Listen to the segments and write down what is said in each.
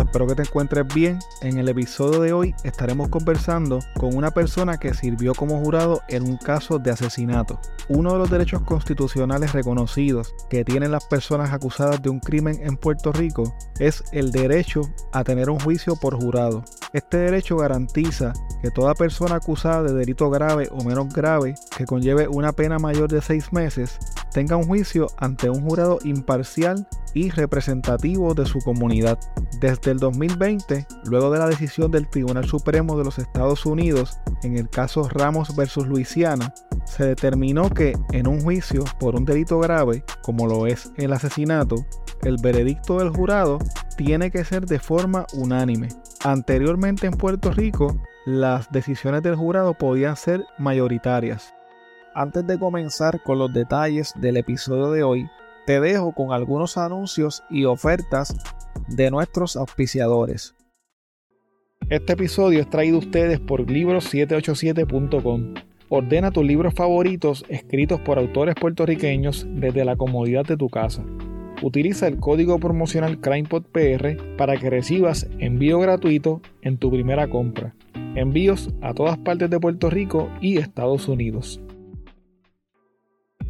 Espero que te encuentres bien. En el episodio de hoy estaremos conversando con una persona que sirvió como jurado en un caso de asesinato. Uno de los derechos constitucionales reconocidos que tienen las personas acusadas de un crimen en Puerto Rico es el derecho a tener un juicio por jurado. Este derecho garantiza que toda persona acusada de delito grave o menos grave que conlleve una pena mayor de seis meses tenga un juicio ante un jurado imparcial y representativo de su comunidad. Desde el 2020, luego de la decisión del Tribunal Supremo de los Estados Unidos en el caso Ramos versus Luisiana, se determinó que en un juicio por un delito grave, como lo es el asesinato, el veredicto del jurado tiene que ser de forma unánime. Anteriormente en Puerto Rico, las decisiones del jurado podían ser mayoritarias. Antes de comenzar con los detalles del episodio de hoy, te dejo con algunos anuncios y ofertas de nuestros auspiciadores. Este episodio es traído a ustedes por libros787.com. Ordena tus libros favoritos escritos por autores puertorriqueños desde la comodidad de tu casa. Utiliza el código promocional CrimePodPR para que recibas envío gratuito en tu primera compra. Envíos a todas partes de Puerto Rico y Estados Unidos.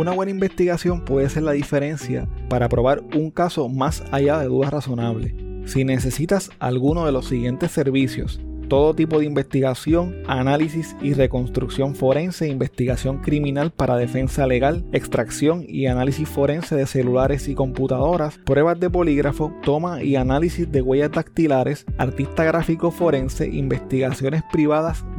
Una buena investigación puede ser la diferencia para probar un caso más allá de dudas razonables. Si necesitas alguno de los siguientes servicios, todo tipo de investigación, análisis y reconstrucción forense, investigación criminal para defensa legal, extracción y análisis forense de celulares y computadoras, pruebas de polígrafo, toma y análisis de huellas dactilares, artista gráfico forense, investigaciones privadas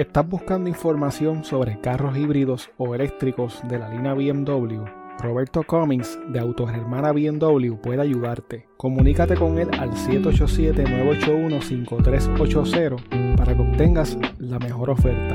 ¿Estás buscando información sobre carros híbridos o eléctricos de la línea BMW? Roberto Cummings de Autogermana BMW puede ayudarte. Comunícate con él al 787-981-5380 para que obtengas la mejor oferta.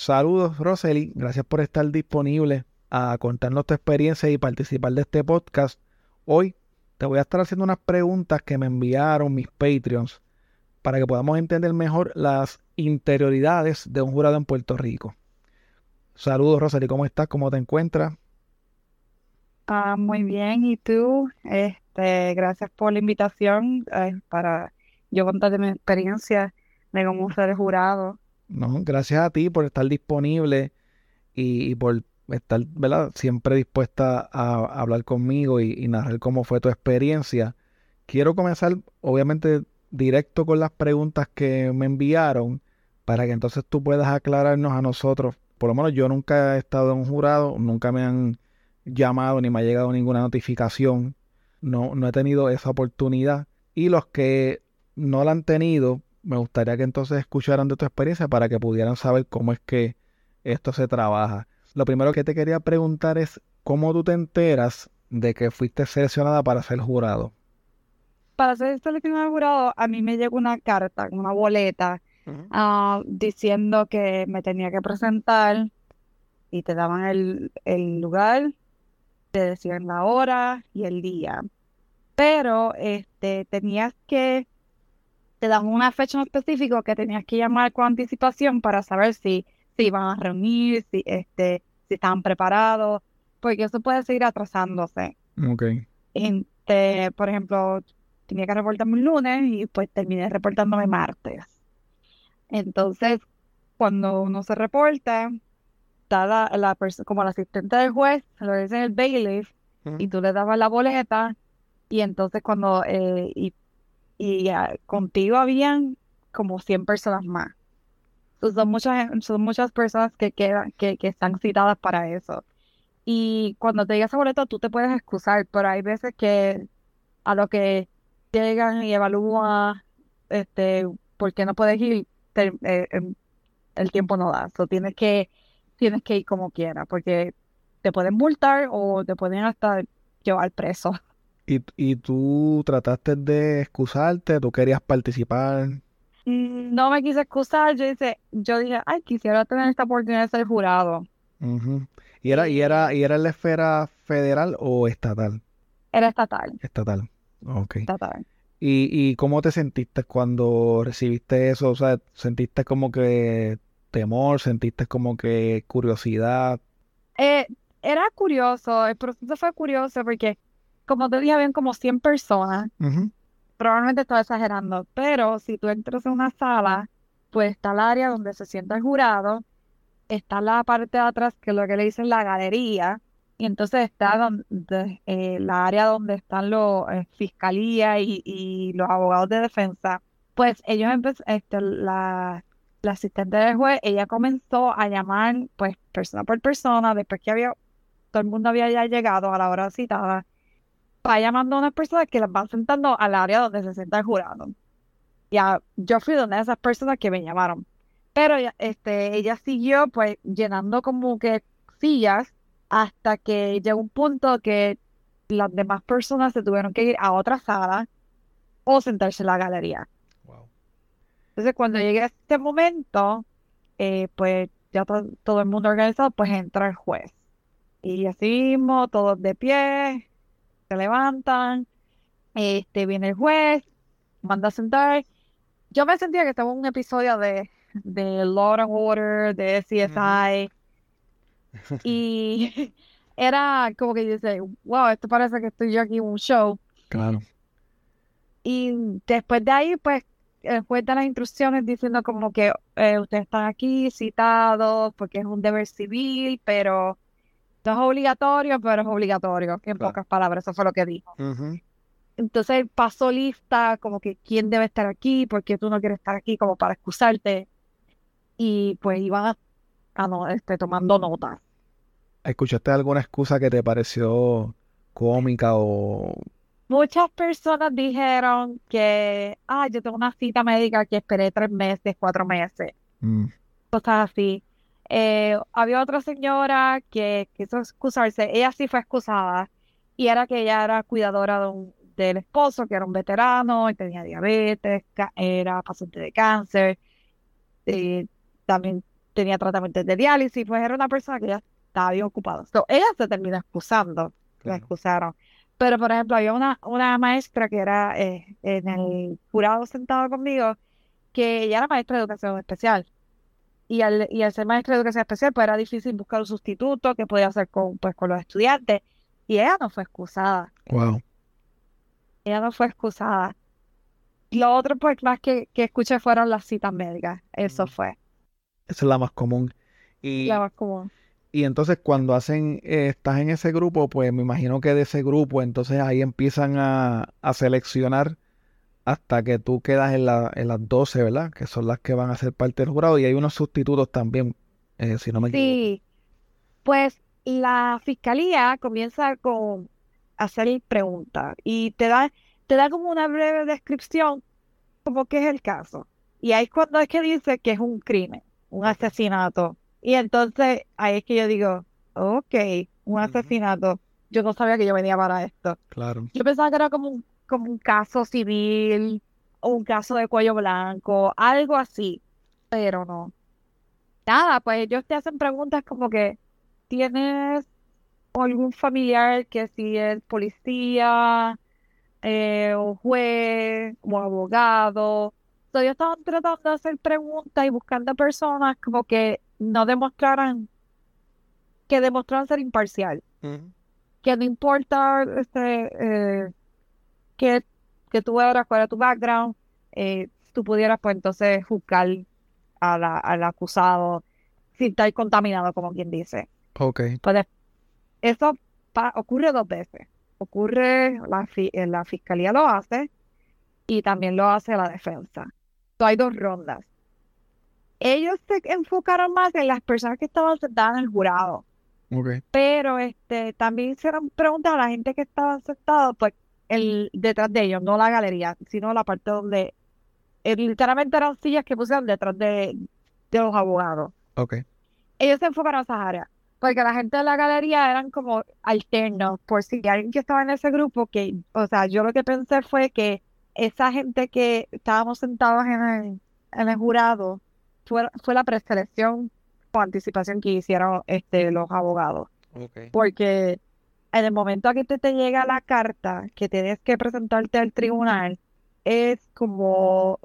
Saludos, Rosely. Gracias por estar disponible a contarnos tu experiencia y participar de este podcast. Hoy te voy a estar haciendo unas preguntas que me enviaron mis Patreons para que podamos entender mejor las interioridades de un jurado en Puerto Rico. Saludos, Rosely. ¿Cómo estás? ¿Cómo te encuentras? Ah, muy bien. ¿Y tú? Este, gracias por la invitación eh, para yo contarte mi experiencia de cómo ser jurado. No, gracias a ti por estar disponible y, por estar, ¿verdad? Siempre dispuesta a, hablar conmigo y, narrar cómo fue tu experiencia. Quiero comenzar, obviamente, directo con las preguntas que me enviaron para que entonces tú puedas aclararnos a nosotros. Por lo menos yo nunca he estado en un jurado, nunca me han llamado ni me ha llegado ninguna notificación no, no he tenido esa oportunidad. Y los que no la han tenido, me gustaría que entonces escucharan de tu experiencia para que pudieran saber cómo es que esto se trabaja. Lo primero que te quería preguntar es cómo tú te enteras de que fuiste seleccionada para ser jurado. Para ser seleccionada jurado, a mí me llegó una carta, una boleta, ah, diciendo que me tenía que presentar y te daban el, el lugar, te decían la hora y el día. Pero este, tenías que, te dan una fecha en específico que tenías que llamar con anticipación para saber si se iban a reunir, si, este, si estaban preparados, porque eso puede seguir atrasándose. Ok. Este, por ejemplo, tenía que reportarme un lunes y pues terminé reportándome martes. Entonces, cuando uno se reporta, está la, la como el asistente del juez, lo dice el bailiff, y tú le dabas la boleta, y entonces cuando, eh, y, y contigo habían como 100 personas más. son muchas, son muchas personas que quedan, que, que están citadas para eso. Y cuando te llega esa boleta, tú te puedes excusar, pero hay veces que a lo que llegan y evalúan, este, por qué no puedes ir, eh, em, el tiempo no da. So, tienes que tienes que ir como quieras, porque te pueden multar o te pueden hasta llevar preso. ¿Y, y tú trataste de excusarte? ¿Tú querías participar? Mm, no me quise excusar, yo dije, yo dije, ay, quisiera tener esta oportunidad de ser jurado. ¿Y era, y era, y era en la esfera federal o estatal? Era estatal. Estatal, ok. Estatal. ¿Y, ¿Y cómo te sentiste cuando recibiste eso? O sea, ¿sentiste como que temor? ¿Sentiste como que curiosidad? Eh, era curioso, el proceso fue curioso porque, como te dije, habían como 100 personas. Probablemente estaba exagerando, pero si tú entras en una sala, pues está el área donde se sienta el jurado, está la parte de atrás, que es lo que le dicen la galería, y entonces está donde, eh, la área donde están los eh, fiscalía y, y, los abogados de defensa. Pues ellos empezaron, este, la, la asistente del juez, ella comenzó a llamar, pues, persona por persona, después que había, todo el mundo había ya llegado a la hora citada, va llamando a unas personas que las van sentando al área donde se sienta el jurado. Ya, yo fui donde esas personas que me llamaron. Pero este, ella siguió, pues, llenando como que sillas hasta que llegó un punto que las demás personas se tuvieron que ir a otra sala o sentarse en la galería. Entonces, cuando llegue a este momento, eh, pues ya todo el mundo organizado, pues entra el juez. Y así mismo, todos de pie, se levantan, este, viene el juez, manda a sentar. Yo me sentía que estaba en un episodio de, de Law and Order, de CSI. y era como que dice, wow, esto parece que estoy yo aquí en un show. Claro. Y después de ahí, pues el juez da las instrucciones diciendo como que eh, ustedes están aquí citados porque es un deber civil, pero es obligatorio, pero es obligatorio, en pocas palabras, eso fue lo que dijo. Entonces pasó lista como que quién debe estar aquí, porque tú no quieres estar aquí como para excusarte. Y pues iban a, no, este, tomando nota. ¿Escuchaste alguna excusa que te pareció cómica o Muchas personas dijeron que, ah, yo tengo una cita médica que esperé tres meses, cuatro meses, mm. cosas así. Eh, había otra señora que quiso excusarse, ella sí fue excusada, y era que ella era cuidadora del esposo, que era un veterano, y tenía diabetes, era paciente de cáncer, y también tenía tratamiento de diálisis, pues era una persona que ya estaba bien ocupada. ella se terminó excusando, la excusaron. Pero, por ejemplo, había una, una maestra que era eh, en el jurado sentado conmigo, que ella era maestra de educación especial. Y al, y al ser maestra de educación especial, pues era difícil buscar un sustituto que podía hacer con, pues, con los estudiantes. Y ella no fue excusada. Wow. Ella no fue excusada. Lo otro, pues, más que, que escuché fueron las citas médicas. Eso mm. fue. Esa es la más común. Y, la más común. Y entonces cuando hacen, eh, estás en ese grupo, pues me imagino que de ese grupo, entonces ahí empiezan a, seleccionar hasta que tú quedas en, la, en las 12, ¿verdad? Que son las que van a ser parte del jurado y hay unos sustitutos también, eh, si no me equivoco. Sí, pues la fiscalía comienza con hacer preguntas y te da, te da como una breve descripción como que es el caso. Y ahí es cuando es que dice que es un crimen, un asesinato. Y entonces ahí es que yo digo, ok, un asesinato. Yo no sabía que yo venía para esto. Claro. Yo pensaba que era como un, como un caso civil o un caso de cuello blanco, algo así, pero no. Nada, pues ellos te hacen preguntas como que, ¿tienes algún familiar que si es policía, eh, o juez, o abogado? Entonces ellos estaban tratando de hacer preguntas y buscando personas como que no demostraran, que demostraran ser imparcial. Que no importa este, eh, que, que tú eras, cuál era tu background, eh, tú pudieras pues entonces juzgar a la, al acusado sin estar contaminado, como quien dice. Ok. Pues eso ocurre dos veces. Ocurre, la, eh, la fiscalía lo hace y también lo hace la defensa. Entonces hay dos rondas. Ellos se enfocaron más en las personas que estaban sentadas en el jurado. Okay. Pero este también hicieron preguntas a la gente que estaba sentada, pues el, detrás de ellos, no la galería, sino la parte donde eh, literalmente eran sillas que pusieron detrás de, de los abogados. Okay. Ellos se enfocaron a esas áreas porque la gente de la galería eran como alternos, por si alguien que estaba en ese grupo, que, o sea, yo lo que pensé fue que esa gente que estábamos sentados en el, en el jurado fue, fue la preselección o anticipación que hicieron este, los abogados. Porque en el momento que te, te llega la carta que tienes que presentarte al tribunal, es como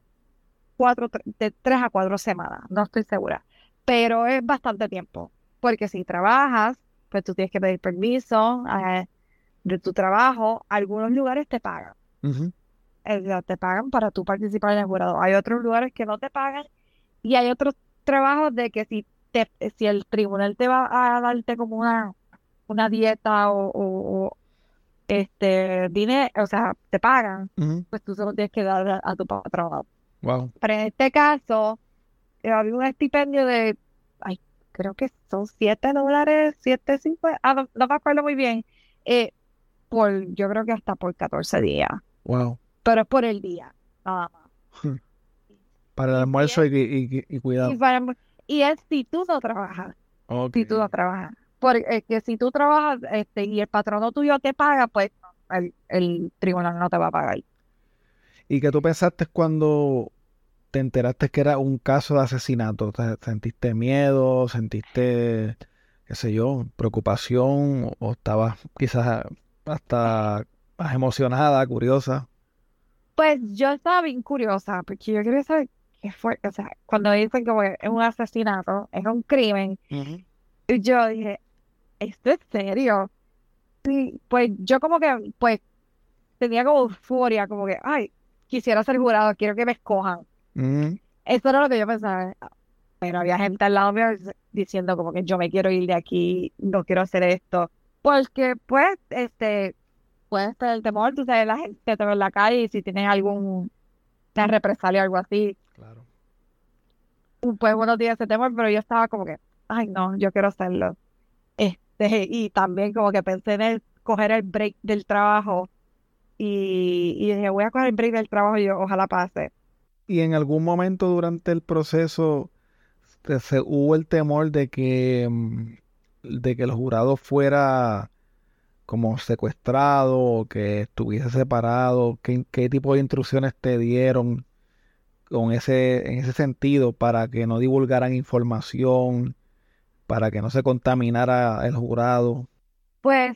cuatro, de tres a cuatro semanas, no estoy segura, pero es bastante tiempo porque si trabajas, pues tú tienes que pedir permiso eh, de tu trabajo. Algunos lugares te pagan. te pagan para tú participar en el jurado. Hay otros lugares que no te pagan y hay otros trabajos de que si te, si el tribunal te va a darte como una, una dieta o, este dinero, o sea, te pagan, pues tú solo tienes que dar a, tu patrón. Wow. Pero en este caso, eh, había un estipendio de, ay, creo que son 7 dólares, 7, 5, ah, no, me acuerdo muy bien, eh, por, yo creo que hasta por 14 días. Wow. Pero es por el día, nada más. Para el almuerzo y, y, cuidado. Y, es si tú no trabajas. Si tú no trabajas. Porque si tú trabajas este, y el patrono tuyo te paga, pues el, el tribunal no te va a pagar. ¿Y qué tú pensaste cuando te enteraste que era un caso de asesinato? ¿Sentiste miedo? ¿Sentiste, qué sé yo, preocupación? ¿O estabas quizás hasta más emocionada, curiosa? Pues yo estaba bien curiosa, porque yo quería saber qué fue, o sea, cuando dicen que es un asesinato, es un crimen, yo dije, ¿esto es serio? Sí, pues yo como que, pues, tenía como euforia, como que, ay, quisiera ser jurado, quiero que me escojan. Eso era lo que yo pensaba. Pero había gente al lado mío diciendo como que yo me quiero ir de aquí, no quiero hacer esto. Porque pues, este, puede estar el temor, tú sabes, la gente te ve en la calle y si tienes algún represalia o algo así. Claro. Pues uno tiene ese temor, pero yo estaba como que, ay no, yo quiero hacerlo. Y también como que pensé en coger el break del trabajo y, y dije, voy a coger el break del trabajo y yo ojalá pase y en algún momento durante el proceso se, hubo el temor de que, mm, de que el jurado fuera como secuestrado o que estuviese separado, ¿qué, qué tipo de instrucciones te dieron con ese, en ese sentido para que no divulgaran información, para que no se contaminara el jurado? Pues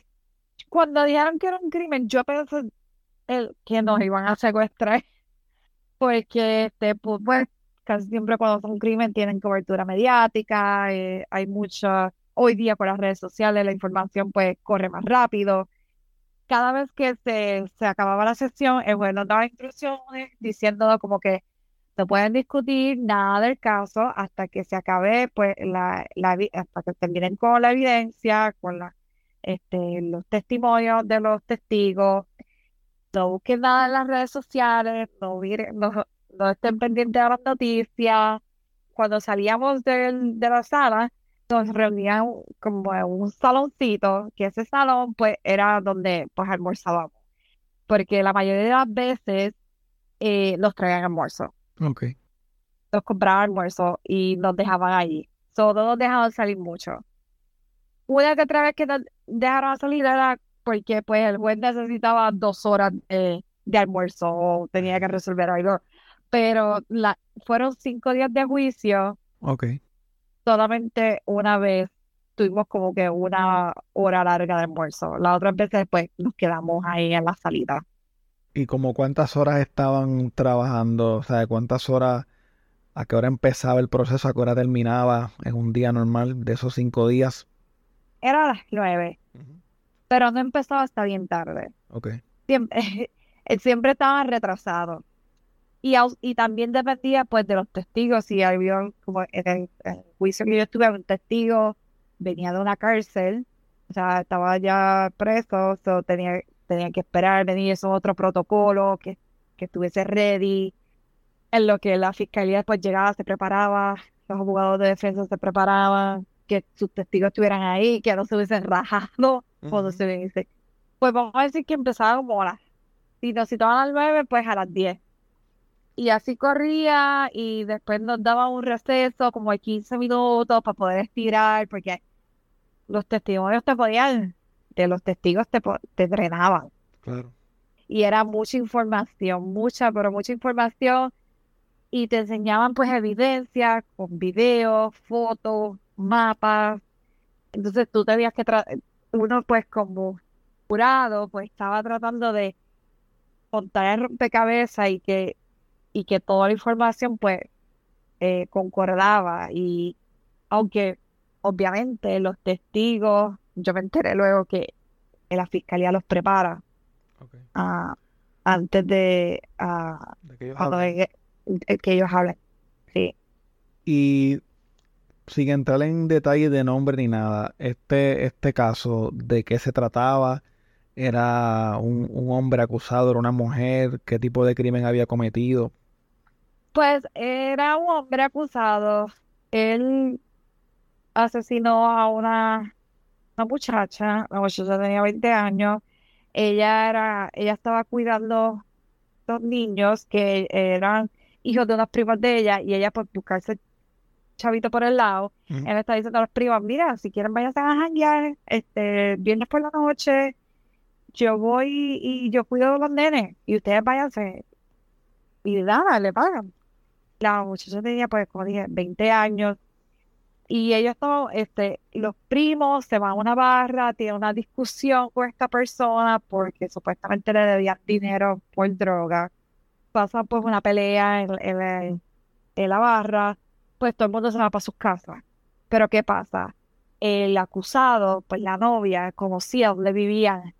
cuando dijeron que era un crimen, yo pensé que nos iban a secuestrar porque este, pues, casi siempre cuando son crimen tienen cobertura mediática, eh, hay mucha, hoy día con las redes sociales la información pues corre más rápido. Cada vez que se, se acababa la sesión, el juez nos daba instrucciones diciendo como que no pueden discutir nada del caso hasta que se acabe, pues, la, hasta que terminen con la evidencia, con este, los testimonios de los testigos, no busquen nada en las redes sociales, no, miren, no, estén pendientes de las noticias. Cuando salíamos de, de la sala, nos reunían como en un saloncito, que ese salón pues era donde pues almorzábamos, porque la mayoría de las veces eh, los traían almuerzo. Ok. Los compraban almuerzo y nos dejaban allí. Todos nos dejaban salir mucho. Una que otra vez que nos dejaron salir era porque pues el juez necesitaba dos horas eh, de almuerzo o tenía que resolver algo. Pero la, fueron cinco días de juicio. Ok. Solamente una vez tuvimos como que una hora larga de almuerzo. Las otras veces pues nos quedamos ahí en la salida. ¿Y como cuántas horas estaban trabajando? O sea, ¿cuántas horas, a qué hora empezaba el proceso, a qué hora terminaba en un día normal de esos cinco días? Era a las nueve, pero no empezaba hasta bien tarde. Ok. Siempre, siempre estaban retrasados. Y, y también dependía pues de los testigos, si había como en el, juicio que yo estuve, un testigo venía de una cárcel, o sea, estaba ya preso, o tenía, tenía que esperar venir esos otro protocolo, que, que estuviese ready, en lo que la fiscalía después llegaba, se preparaba, los abogados de defensa se preparaban, que sus testigos estuvieran ahí, que no se hubiesen rajado cuando se dice. Pues vamos a decir que empezaba como a las, si nos citaban a las nueve, pues a las diez. Y así corría y después nos daba un receso como de 15 minutos para poder estirar porque los testimonios te podían, de los testigos te, te drenaban. Claro. Y era mucha información, mucha, pero mucha información y te enseñaban pues evidencia con videos, fotos, mapas. Entonces tú tenías que, uno pues como jurado pues estaba tratando de contar el rompecabezas y que y que toda la información pues eh, concordaba y aunque obviamente los testigos, yo me enteré luego que la fiscalía los prepara antes de, uh, que, ellos hablen. que ellos hablen. Sí. Y sin entrar en detalles de nombre ni nada, este, este caso, ¿de qué se trataba? ¿Era un, un hombre acusado? ¿Era una mujer? ¿Qué tipo de crimen había cometido? Pues era un hombre acusado. Él asesinó a una, una muchacha, la muchacha tenía 20 años. Ella era, ella estaba cuidando dos niños que eran hijos de unas primas de ella y ella por buscarse chavito por el lado, él está diciendo a los primas, mira, si quieren váyanse a janguear, este, viernes por la noche, yo voy y yo cuido de los nenes y ustedes váyanse y nada, le pagan la muchacha tenía, pues, como dije, 20 años. Y ellos todos, este, los primos se van a una barra, tienen una discusión con esta persona porque supuestamente le debían dinero por droga. Pasa pues una pelea en, la barra, pues todo el mundo se va para sus casas. Pero ¿qué pasa? El acusado, pues la novia, conocía donde vivían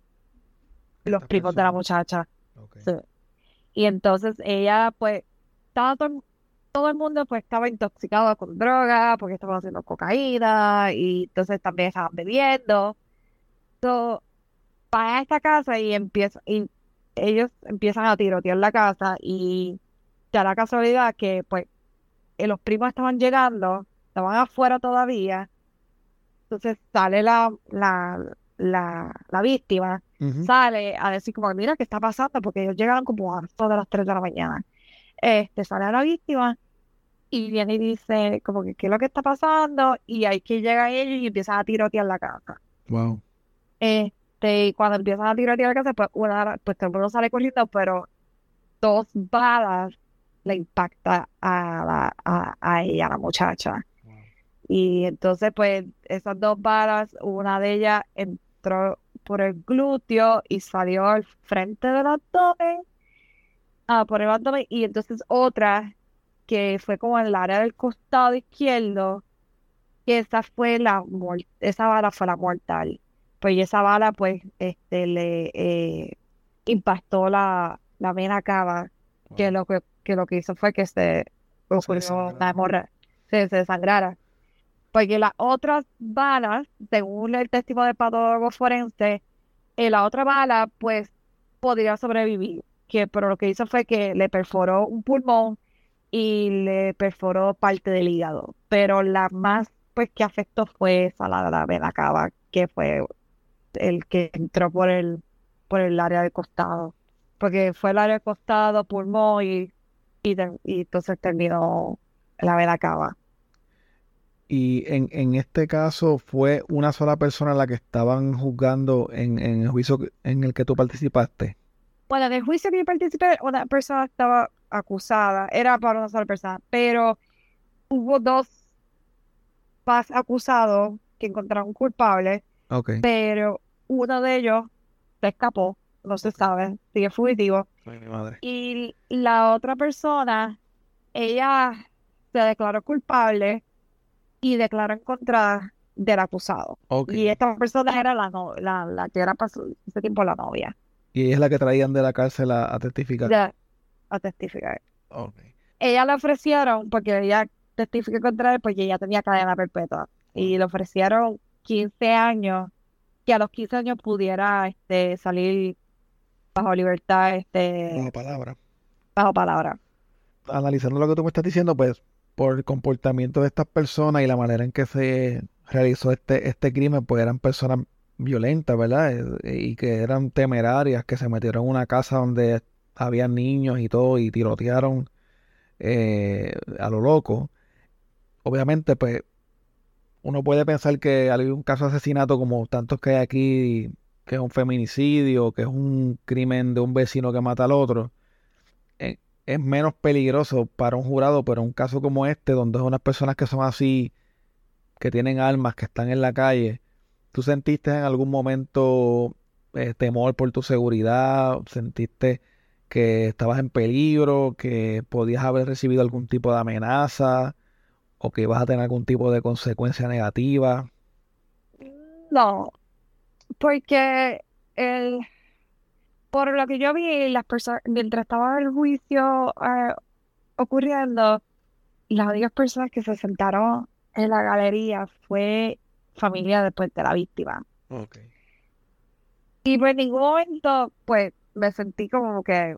los primos de la muchacha. Y entonces ella, pues, estaba todo, todo el mundo pues estaba intoxicado con droga porque estaban haciendo cocaína y entonces también estaban bebiendo. Entonces, va a esta casa y empieza y ellos empiezan a tirotear la casa y ya la casualidad que pues eh, los primos estaban llegando, estaban afuera todavía. Entonces sale la, la, la, víctima, sale a decir como, mira, ¿qué está pasando? Porque ellos llegaron como a todas las 3 de la mañana este, sale a la víctima y viene y dice como que qué es lo que está pasando y hay que llega ellos y empiezan a tirotear la casa. Wow. Este, y cuando empiezan a tirotear la casa, pues, una, pues todo el mundo sale corriendo, pero dos balas le impacta a, la, a, a ella, a la muchacha. Y entonces, pues, esas dos balas, una de ellas entró por el glúteo y salió al frente del abdomen Ah, por el abdomen y entonces otra que fue como en el área del costado izquierdo, que esa fue la esa bala fue la mortal. Pues esa bala pues este le eh, impactó la, la vena cava, que lo que, que lo que hizo fue que se ocurrió una hemorragia, se, se desangrara. Porque las otras balas, según el testimonio del patólogo forense, eh, la otra bala pues podría sobrevivir que pero lo que hizo fue que le perforó un pulmón y le perforó parte del hígado. Pero la más pues qué afecto fue esa la, la vena cava, que fue el que entró por el, por el área del costado. Porque fue el área del costado, pulmón y, y, y entonces terminó la vena cava. Y en, en, este caso fue una sola persona la que estaban juzgando en, en, el juicio en el que tú participaste. Bueno, en el juicio que yo participé, una persona estaba acusada, era para una sola persona, pero hubo dos más acusados que encontraron culpables, okay. pero uno de ellos se escapó, no se sabe, sigue fugitivo. Ay, mi madre. Y la otra persona, ella se declaró culpable y declaró en contra del acusado. Y esta persona era la, la, la que era para ese tiempo la novia. Y ella es la que traían de la cárcel a, testificar. a testificar. Ella le ofrecieron, porque ella testificó contra él, porque ella tenía cadena perpetua. Y le ofrecieron 15 años, que a los 15 años pudiera este, salir bajo libertad. Este, bajo palabra. Bajo palabra. Analizando lo que tú me estás diciendo, pues por el comportamiento de estas personas y la manera en que se realizó este, este crimen, pues eran personas violentas, ¿verdad? Eh, y que eran temerarias, que se metieron en una casa donde había niños y todo y tirotearon eh, a lo loco. Obviamente, pues uno puede pensar que hay un caso de asesinato como tantos que hay aquí, que es un feminicidio, que es un crimen de un vecino que mata al otro es menos peligroso para un jurado, pero un caso como este, donde es unas personas que son así, que tienen armas, que están en la calle, ¿tú sentiste en algún momento eh, temor por tu seguridad? ¿Sentiste que estabas en peligro, que podías haber recibido algún tipo de amenaza o que ibas a tener algún tipo de consecuencia negativa? No, porque el por lo que yo vi, las personas, mientras estaba el juicio eh, ocurriendo, las únicas personas que se sentaron en la galería fue familia después de la víctima. Okay. Y por ningún momento, pues, me sentí como que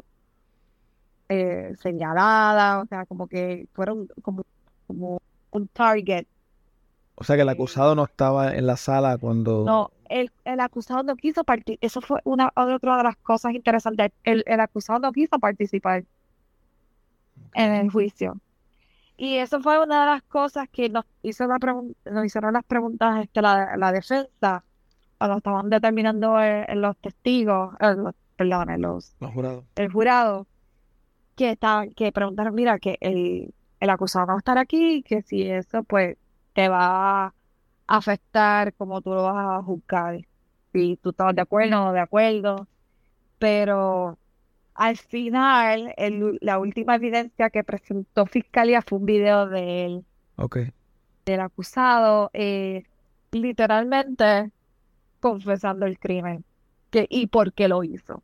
eh, señalada, o sea, como que fueron como, como un target. O sea que el acusado no estaba en la sala cuando... No, el, acusado no quiso participar. Eso fue una otra de las cosas interesantes. El, acusado no quiso participar en el juicio. Y eso fue una de las cosas que nos, hizo la nos hicieron las preguntas este, la, la defensa cuando estaban determinando eh, los testigos, perdón, los, jurados. el jurado, que, estaban, que preguntaron, mira, que el, el acusado no va a estar aquí, que si eso pues te va a afectar como tú lo vas a juzgar, si tú estás de acuerdo o no de acuerdo, pero al final la última evidencia que presentó Fiscalía fue un video de él, del acusado, eh, literalmente confesando el crimen que, y por qué lo hizo.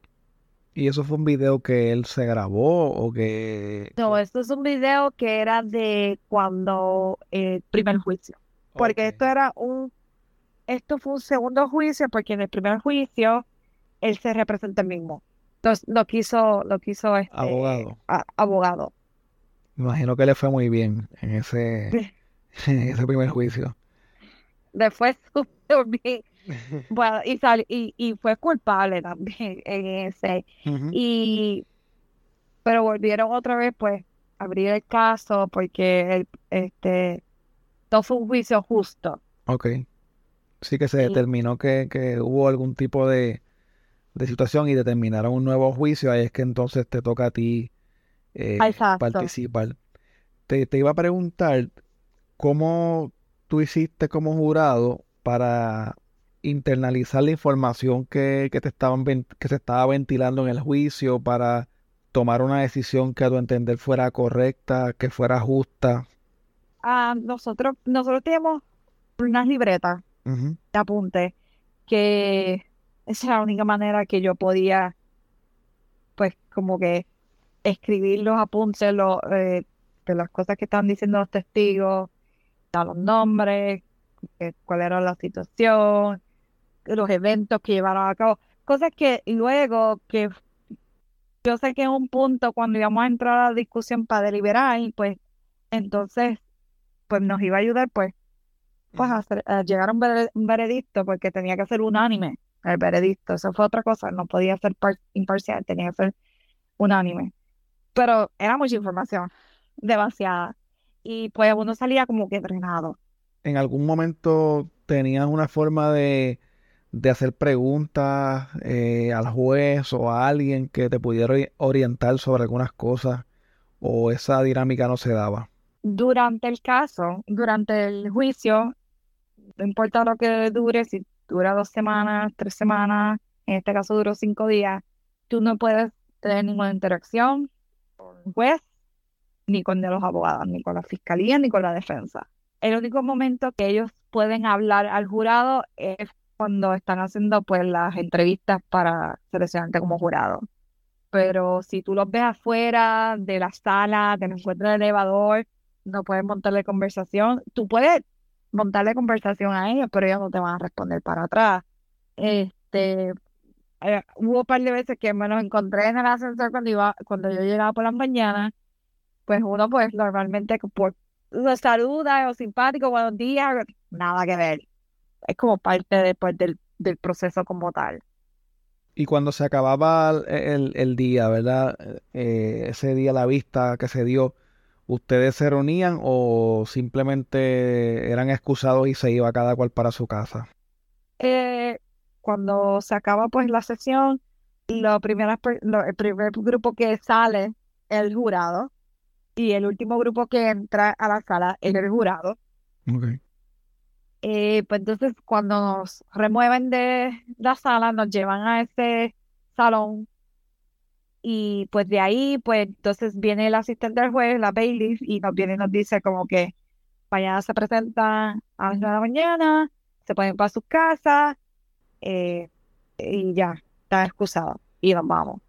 ¿Y eso fue un video que él se grabó o que...? No, esto es un video que era de cuando el primer juicio porque esto era un, esto fue un segundo juicio, porque en el primer juicio él se representa el mismo. Entonces lo quiso, lo quiso este, abogado. abogado. Me imagino que le fue muy bien en ese, en ese primer juicio. Después bien. Bueno, y, y, y, fue culpable también en ese. Y pero volvieron otra vez pues a abrir el caso porque el, este todo fue un juicio justo. Ok. Sí que se determinó que, que, hubo algún tipo de, de, situación y determinaron un nuevo juicio, ahí es que entonces te toca a ti eh, participar. Te, te, iba a preguntar cómo tú hiciste como jurado para internalizar la información que, que te estaban que se estaba ventilando en el juicio para tomar una decisión que a tu entender fuera correcta, que fuera justa nosotros, nosotros tenemos unas libretas de apunte que esa es la única manera que yo podía, pues, como que escribir los apuntes eh, de las cosas que estaban diciendo los testigos, los nombres, cuál era la situación, los eventos que llevaron a cabo, cosas que luego que yo sé que en un punto cuando íbamos a entrar a la discusión para deliberar, pues entonces pues nos iba a ayudar pues pues hacer, llegar a un, veredicto porque tenía que ser unánime el veredicto. Eso fue otra cosa, no podía ser imparcial, tenía que ser unánime. Pero era mucha información, demasiada. Y pues uno salía como que drenado. ¿En algún momento tenías una forma de, de hacer preguntas eh, al juez o a alguien que te pudiera orientar sobre algunas cosas? ¿O esa dinámica no se daba? Durante el caso, durante el juicio, no importa lo que dure, si dura dos semanas, tres semanas, en este caso duró cinco días, tú no puedes tener ninguna interacción con el juez, ni con los abogados, ni con la fiscalía, ni con la defensa. El único momento que ellos pueden hablar al jurado es cuando están haciendo pues las entrevistas para seleccionarte como jurado. Pero si tú los ves afuera de la sala, te encuentras en el elevador, no puedes montarle conversación. Tú puedes montarle conversación a ellos, pero ellos no te van a responder para atrás. Este, eh, hubo un par de veces que me los encontré en el ascensor cuando iba, cuando yo llegaba por las mañanas, pues uno pues normalmente por los saluda o simpático, buenos días, nada que ver. Es como parte después del, del proceso como tal. Y cuando se acababa el, el día, ¿verdad? Eh, ese día la vista que se dio, ¿ustedes se reunían o simplemente eran excusados y se iba cada cual para su casa? Eh, cuando se acaba pues la sesión, lo el primer grupo que sale es el jurado y el último grupo que entra a la sala es el jurado. Okay. Eh, pues entonces cuando nos remueven de la sala, nos llevan a ese salón y pues de ahí, pues entonces viene el asistente del juez, la bailiff, y nos viene y nos dice como que mañana se presenta a las 9 de la mañana, se pueden para sus casas eh, y ya, está excusado y nos vamos.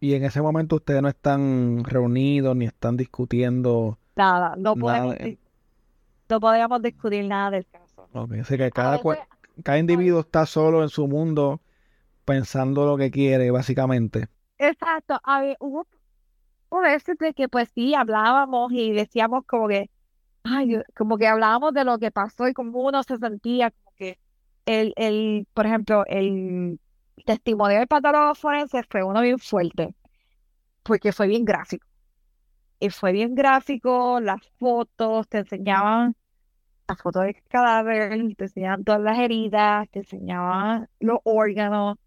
Y en ese momento ustedes no están reunidos ni están discutiendo nada, no podemos, no podíamos discutir nada del caso. Ok, así que cada, cada individuo está solo en su mundo pensando lo que quiere, básicamente. Exacto, a ver, hubo, veces de que pues sí hablábamos y decíamos como que, ay, como que hablábamos de lo que pasó y como uno se sentía como que el, el por ejemplo, el testimonio del patólogo forense fue uno bien fuerte, porque fue bien gráfico. Y fue bien gráfico, las fotos, te enseñaban las fotos del cadáver, te enseñaban todas las heridas, te enseñaban los órganos,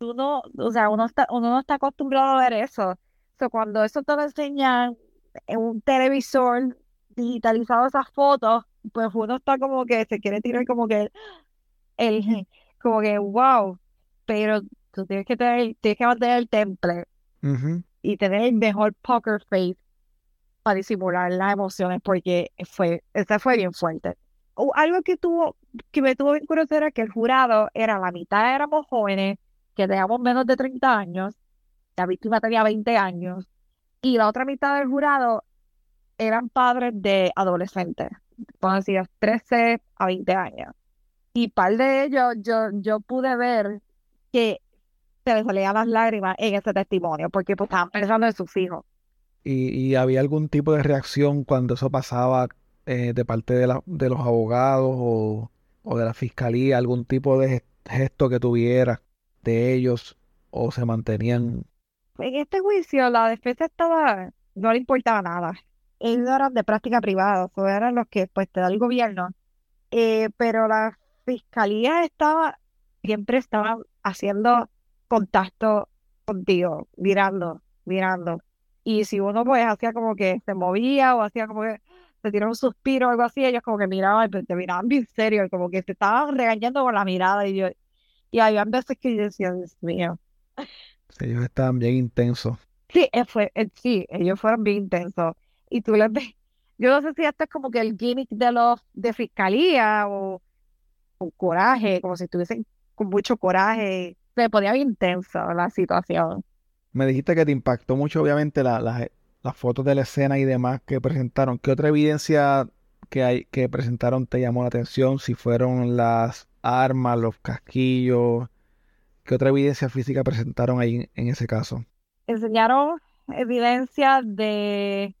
uno, o sea, uno está, uno no está acostumbrado a ver eso. O cuando eso te lo enseñan en un televisor digitalizado esas fotos, pues uno está como que se quiere tirar como que el, como que wow, pero tú tienes que tener, tienes que mantener el temple y tener el mejor poker face para disimular las emociones porque fue, ese fue bien fuerte. O algo que tuvo, que me tuvo bien curioso era que el jurado era la mitad éramos jóvenes que teníamos menos de 30 años, la víctima tenía 20 años, y la otra mitad del jurado eran padres de adolescentes, podemos decir 13 a 20 años. Y par de ellos, yo, yo pude ver que se les salían las lágrimas en ese testimonio, porque pues, estaban pensando en sus hijos. ¿Y, había algún tipo de reacción cuando eso pasaba eh, de parte de, los abogados o, o de la fiscalía? ¿Algún tipo de gesto que tuviera? De ellos o se mantenían? En este juicio la defensa estaba, no le importaba nada. Ellos eran de práctica privada, o eran los que pues te da el gobierno. Eh, pero la fiscalía estaba, siempre estaba haciendo contacto contigo, mirando, mirando. Y si uno pues hacía como que se movía o hacía como que se tiró un suspiro o algo así, ellos como que miraban, te miraban bien serio, como que te estaban regañando con la mirada y yo, y había veces que yo decía, Dios mío. ellos estaban bien intensos. Sí, eh, fue, eh, sí, ellos fueron bien intensos. Y tú les ves, yo no sé si esto es como que el gimmick de los de fiscalía o con coraje, como si estuviesen con mucho coraje. Se ponía bien intenso la situación. Me dijiste que te impactó mucho, obviamente, la, las fotos de la escena y demás que presentaron. ¿Qué otra evidencia que hay que presentaron te llamó la atención? Si fueron las armas, los casquillos. ¿Qué otra evidencia física presentaron ahí en ese caso? Enseñaron evidencia de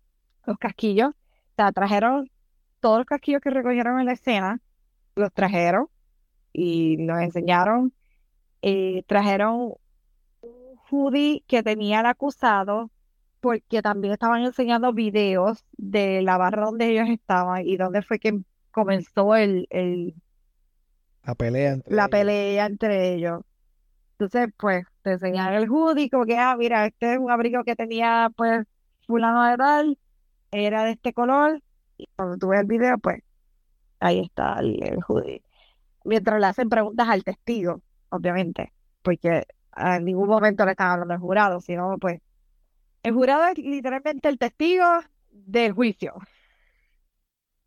los casquillos. O sea, trajeron todos los casquillos que recogieron en la escena, los trajeron y los enseñaron. Eh, trajeron un hoodie que tenía el acusado porque también estaban enseñando videos de la barra donde ellos estaban y donde fue que comenzó el, el la pelea entre la pelea entre ellos. Entonces, pues, te enseñaron el hoodie, como que, ah, mira, este es un abrigo que tenía, pues, fulano de tal, era de este color, y cuando tú ves el video, pues, ahí está el, el hoodie. Mientras le hacen preguntas al testigo, obviamente, porque en ningún momento le están hablando al jurado, sino, pues, el jurado es literalmente el testigo del juicio.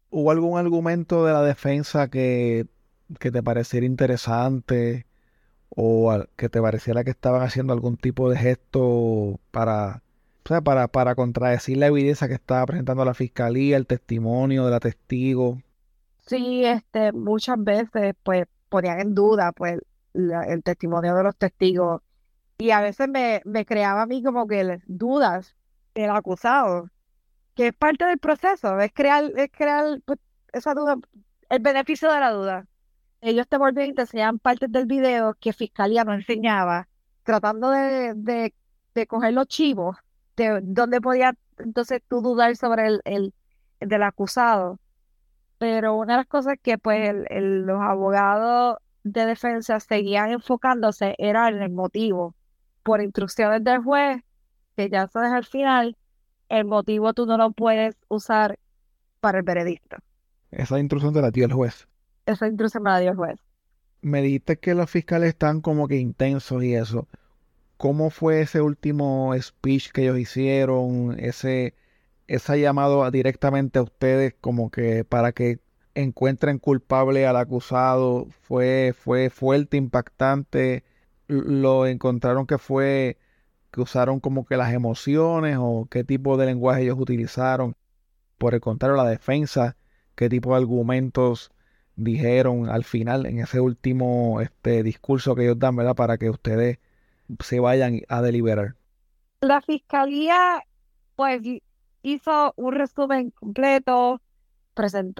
¿Hubo algún argumento de la defensa que, que te pareciera interesante o que te pareciera que estaban haciendo algún tipo de gesto para, para, para contradecir la evidencia que estaba presentando la fiscalía, el testimonio de la testigo? Sí, este, muchas veces pues ponían en duda pues el testimonio de los testigos y a veces me, me creaba a mí como que dudas del acusado, que es parte del proceso, es crear, es crear pues, esa duda, el beneficio de la duda. Ellos te volvían y te enseñaban partes del video que Fiscalía no enseñaba, tratando de, de, de coger los chivos, de donde podía entonces tú dudar sobre el, el, del acusado. Pero una de las cosas que pues los abogados de defensa seguían enfocándose era en el motivo por instrucciones del juez, que ya se deja al final, el motivo tú no lo puedes usar para el veredicto. Esa instrucción te la dio el juez. Esa instrucción me la dio el juez. Me dijiste que los fiscales están como que intensos y eso. ¿Cómo fue ese último speech que ellos hicieron? Ese, ese llamado directamente a ustedes como que para que encuentren culpable al acusado fue, fue fuerte, impactante lo encontraron que fue que usaron como que las emociones o qué tipo de lenguaje ellos utilizaron. Por el contrario, la defensa, qué tipo de argumentos dijeron al final en ese último este discurso que ellos dan, ¿verdad? Para que ustedes se vayan a deliberar. La fiscalía, pues, hizo un resumen completo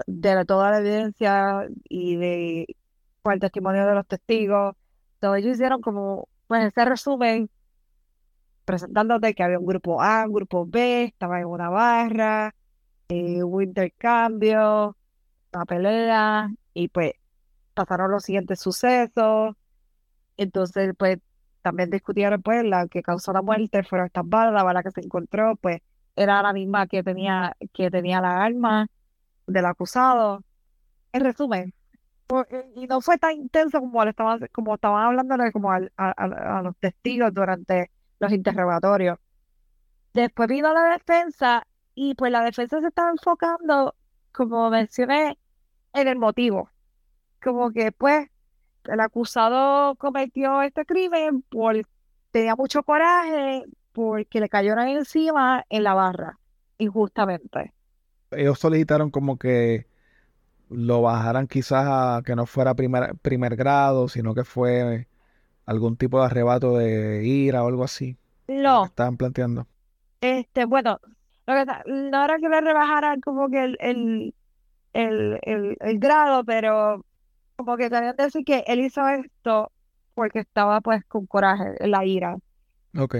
de toda la evidencia y de el testimonio de los testigos ellos hicieron como, pues ese resumen, presentándote que había un grupo A, un grupo B, estaba en una barra, eh, hubo intercambio, una pelea, y pues pasaron los siguientes sucesos. Entonces, pues también discutieron, pues, la que causó la muerte fueron estas balas, la bala que se encontró, pues, era la misma que tenía, que tenía la arma del acusado. En resumen, eh, y no fue tan intenso como, estaban, como estaban hablando como a, los testigos durante los interrogatorios. Después vino la defensa y pues la defensa se estaba enfocando, como mencioné, en el motivo. Como que pues el acusado cometió este crimen por tenía mucho coraje porque le cayeron encima en la barra injustamente. Ellos solicitaron como que lo bajaran quizás a que no fuera primer, primer grado, sino que fue algún tipo de arrebato de ira o algo así. No. estaban planteando. Este, bueno, lo que no era que le rebajaran como que el, el, el, el, grado, pero como que que decir que él hizo esto porque estaba pues con coraje, la ira. Ok.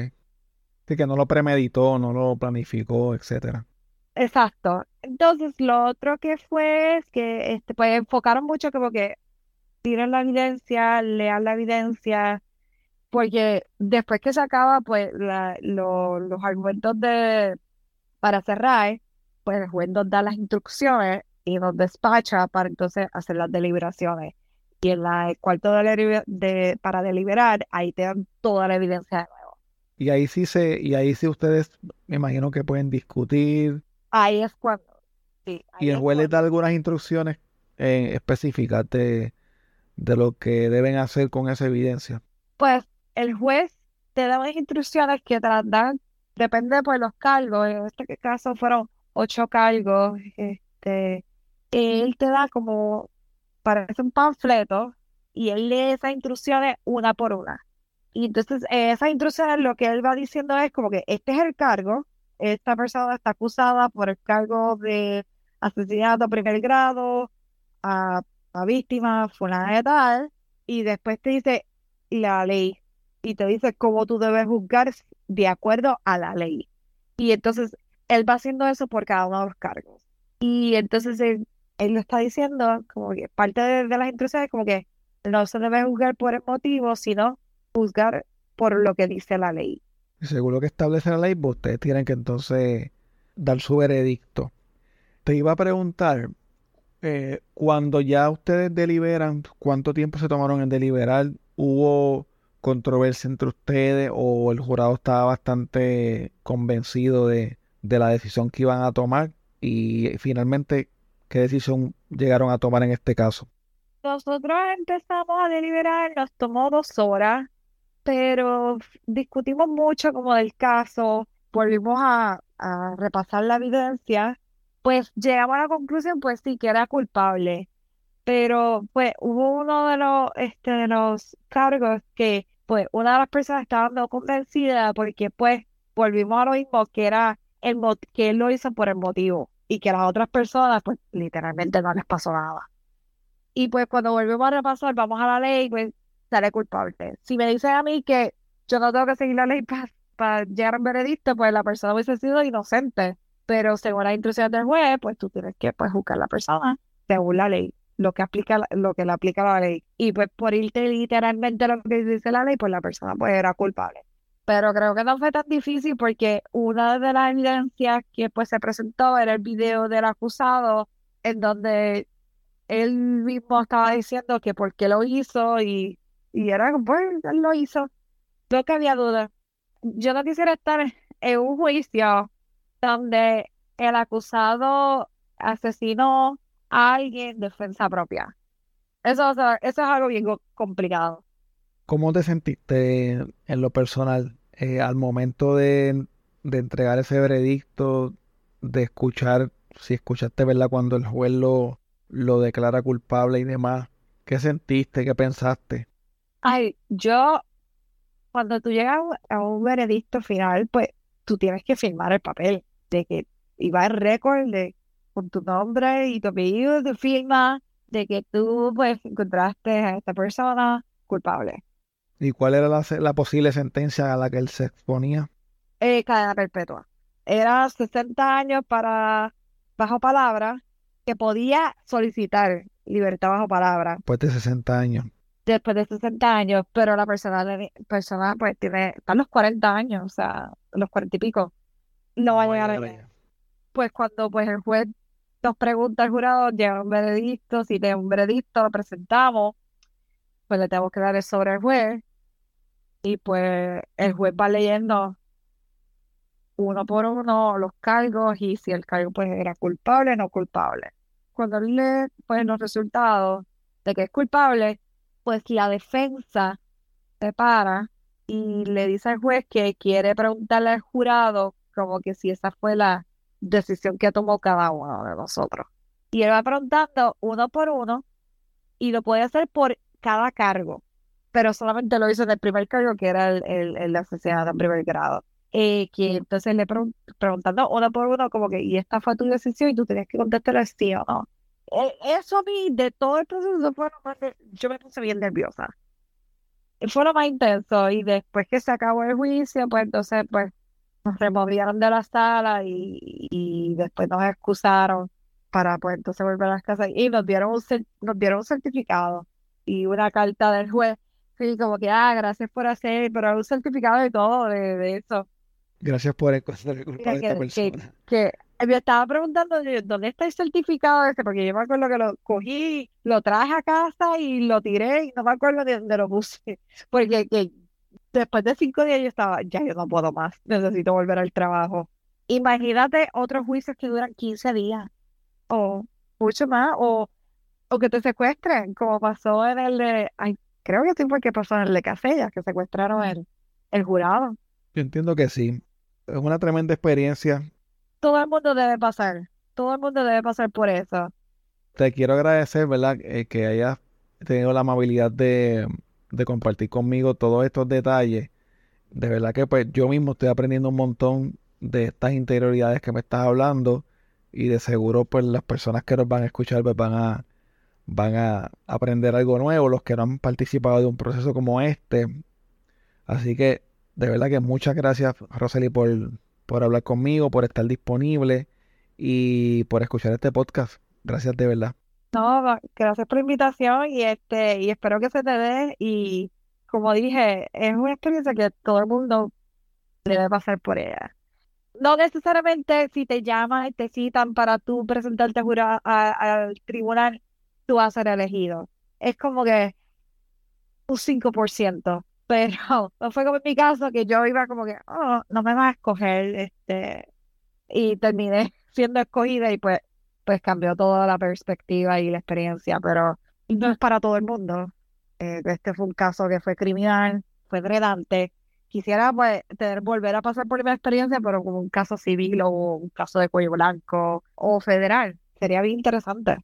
Así que no lo premeditó, no lo planificó, etcétera. Exacto. Entonces, lo otro que fue es que este, pues enfocaron mucho como que tiren la evidencia, lean la evidencia, porque después que se acaba, pues la, los argumentos de para cerrar, pues el juez nos da las instrucciones y nos despacha para entonces hacer las deliberaciones. Y en la, el cuarto de, de, para deliberar, ahí te dan toda la evidencia de nuevo. Y ahí sí se, y ahí sí ustedes me imagino que pueden discutir Ahí es cuando. Sí, y el juez les da algunas instrucciones eh, específicas de, lo que deben hacer con esa evidencia. Pues el juez te da unas instrucciones que te las dan, depende de pues, los cargos. En este caso fueron ocho cargos. Este, él te da como, parece un panfleto, y él lee esas instrucciones una por una. Y entonces esas instrucciones lo que él va diciendo es como que este es el cargo, esta persona está acusada por el cargo de asesinato a primer grado, a, a víctima, fulana de tal, y después te dice la ley y te dice cómo tú debes juzgar de acuerdo a la ley. Y entonces él va haciendo eso por cada uno de los cargos. Y entonces él, lo está diciendo como que parte de, las instrucciones como que no se debe juzgar por el motivo, sino juzgar por lo que dice la ley. Según lo que establece la ley, pues, ustedes tienen que entonces dar su veredicto. Te iba a preguntar, eh, cuando ya ustedes deliberan, ¿cuánto tiempo se tomaron en deliberar? ¿Hubo controversia entre ustedes o el jurado estaba bastante convencido de, de la decisión que iban a tomar? Y finalmente, ¿qué decisión llegaron a tomar en este caso? Nosotros empezamos a deliberar, nos tomó dos horas, pero discutimos mucho como del caso, volvimos a, repasar la evidencia, pues llegamos a la conclusión, pues sí, que era culpable. Pero pues hubo uno de los, este, de los cargos que pues una de las personas estaba no convencida porque pues volvimos a lo mismo que era el que él lo hizo por el motivo y que a las otras personas pues literalmente no les pasó nada. Y pues cuando volvemos a repasar, vamos a la ley, pues sale culpable. Si me dicen a mí que yo no tengo que seguir la ley para llegar a un veredicto, pues la persona hubiese sido inocente. Pero según las instrucciones del juez, pues tú tienes que pues, juzgar a la persona según la ley lo que aplica lo que le aplica la ley y pues por irte literalmente lo que dice la ley pues la persona pues era culpable pero creo que no fue tan difícil porque una de las evidencias que pues se presentó era el video del acusado en donde él mismo estaba diciendo que por qué lo hizo y, y era pues él lo hizo no que había duda yo no quisiera estar en un juicio donde el acusado asesinó alguien defensa propia. Eso, eso es algo bien complicado. ¿Cómo te sentiste en lo personal eh, al momento de, entregar ese veredicto, de escuchar, si escuchaste, ¿verdad? Cuando el juez lo, lo declara culpable y demás, ¿qué sentiste? ¿Qué pensaste? Ay, yo, cuando tú llegas a un veredicto final, pues tú tienes que firmar el papel de que iba el récord de con tu nombre y tu apellido, tu firma de que tú pues encontraste a esta persona culpable. ¿Y cuál era la, posible sentencia a la que él se exponía? Eh, cadena perpetua. Era 60 años para bajo palabra que podía solicitar libertad bajo palabra. Después de 60 años. Después de 60 años, pero la persona, persona pues tiene, está los 40 años, o sea, los 40 y pico. No va a llegar a... Pues cuando pues el juez nos pregunta el jurado, llega un veredicto, si tiene un veredicto lo presentamos, pues le tenemos que dar el sobre al juez y pues el juez va leyendo uno por uno los cargos y si el cargo pues era culpable o no culpable. Cuando él lee pues los resultados de que es culpable, pues la defensa se para y le dice al juez que quiere preguntarle al jurado como que si esa fue la decisión que tomó cada uno de nosotros. Y él va preguntando uno por uno y lo puede hacer por cada cargo, pero solamente lo hizo en el primer cargo, que era el, el, el asesinato en primer grado. Eh, que entonces le preguntando uno por uno, como que, y esta fue tu decisión y tú tenías que contestar sí o no. E, eso a mí, de todo el proceso, fue yo me puse bien nerviosa. Fue lo más intenso y después que se acabó el juicio, pues entonces, pues nos removieron de la sala y, después nos excusaron para pues entonces volver a las casas y nos dieron un, nos dieron un certificado y una carta del juez sí como que ah gracias por hacer pero un certificado de todo de, eso gracias por encontrar el culpable de esta persona que, me estaba preguntando dónde está el certificado ese porque yo me acuerdo que lo cogí lo traje a casa y lo tiré y no me acuerdo de dónde lo puse porque que después de cinco días yo estaba, ya yo no puedo más, necesito volver al trabajo. Imagínate otros juicios que duran 15 días o mucho más, o, o que te secuestren, como pasó en el de, ay, creo que sí fue que pasó en el de Casellas, que secuestraron el, el jurado. Yo entiendo que sí, es una tremenda experiencia. Todo el mundo debe pasar, todo el mundo debe pasar por eso. Te quiero agradecer, ¿verdad? Eh, que hayas tenido la amabilidad de de compartir conmigo todos estos detalles. De verdad que pues yo mismo estoy aprendiendo un montón de estas interioridades que me estás hablando y de seguro pues las personas que nos van a escuchar pues, van a van a aprender algo nuevo, los que no han participado de un proceso como este. Así que de verdad que muchas gracias Rosely por, por hablar conmigo, por estar disponible y por escuchar este podcast. Gracias de verdad. No, gracias por la invitación y este y espero que se te dé y como dije, es una experiencia que todo el mundo debe pasar por ella. No necesariamente si te llaman y te citan para tú presentarte al tribunal, tú vas a ser elegido. Es como que un 5%, pero no fue como en mi caso que yo iba como que, oh, no me vas a escoger, este, y terminé siendo escogida y pues pues cambió toda la perspectiva y la experiencia, pero no es para todo el mundo. Eh, este fue un caso que fue criminal, fue drenante. Quisiera pues tener, volver a pasar por mi experiencia, pero como un caso civil o un caso de cuello blanco o federal. Sería bien interesante.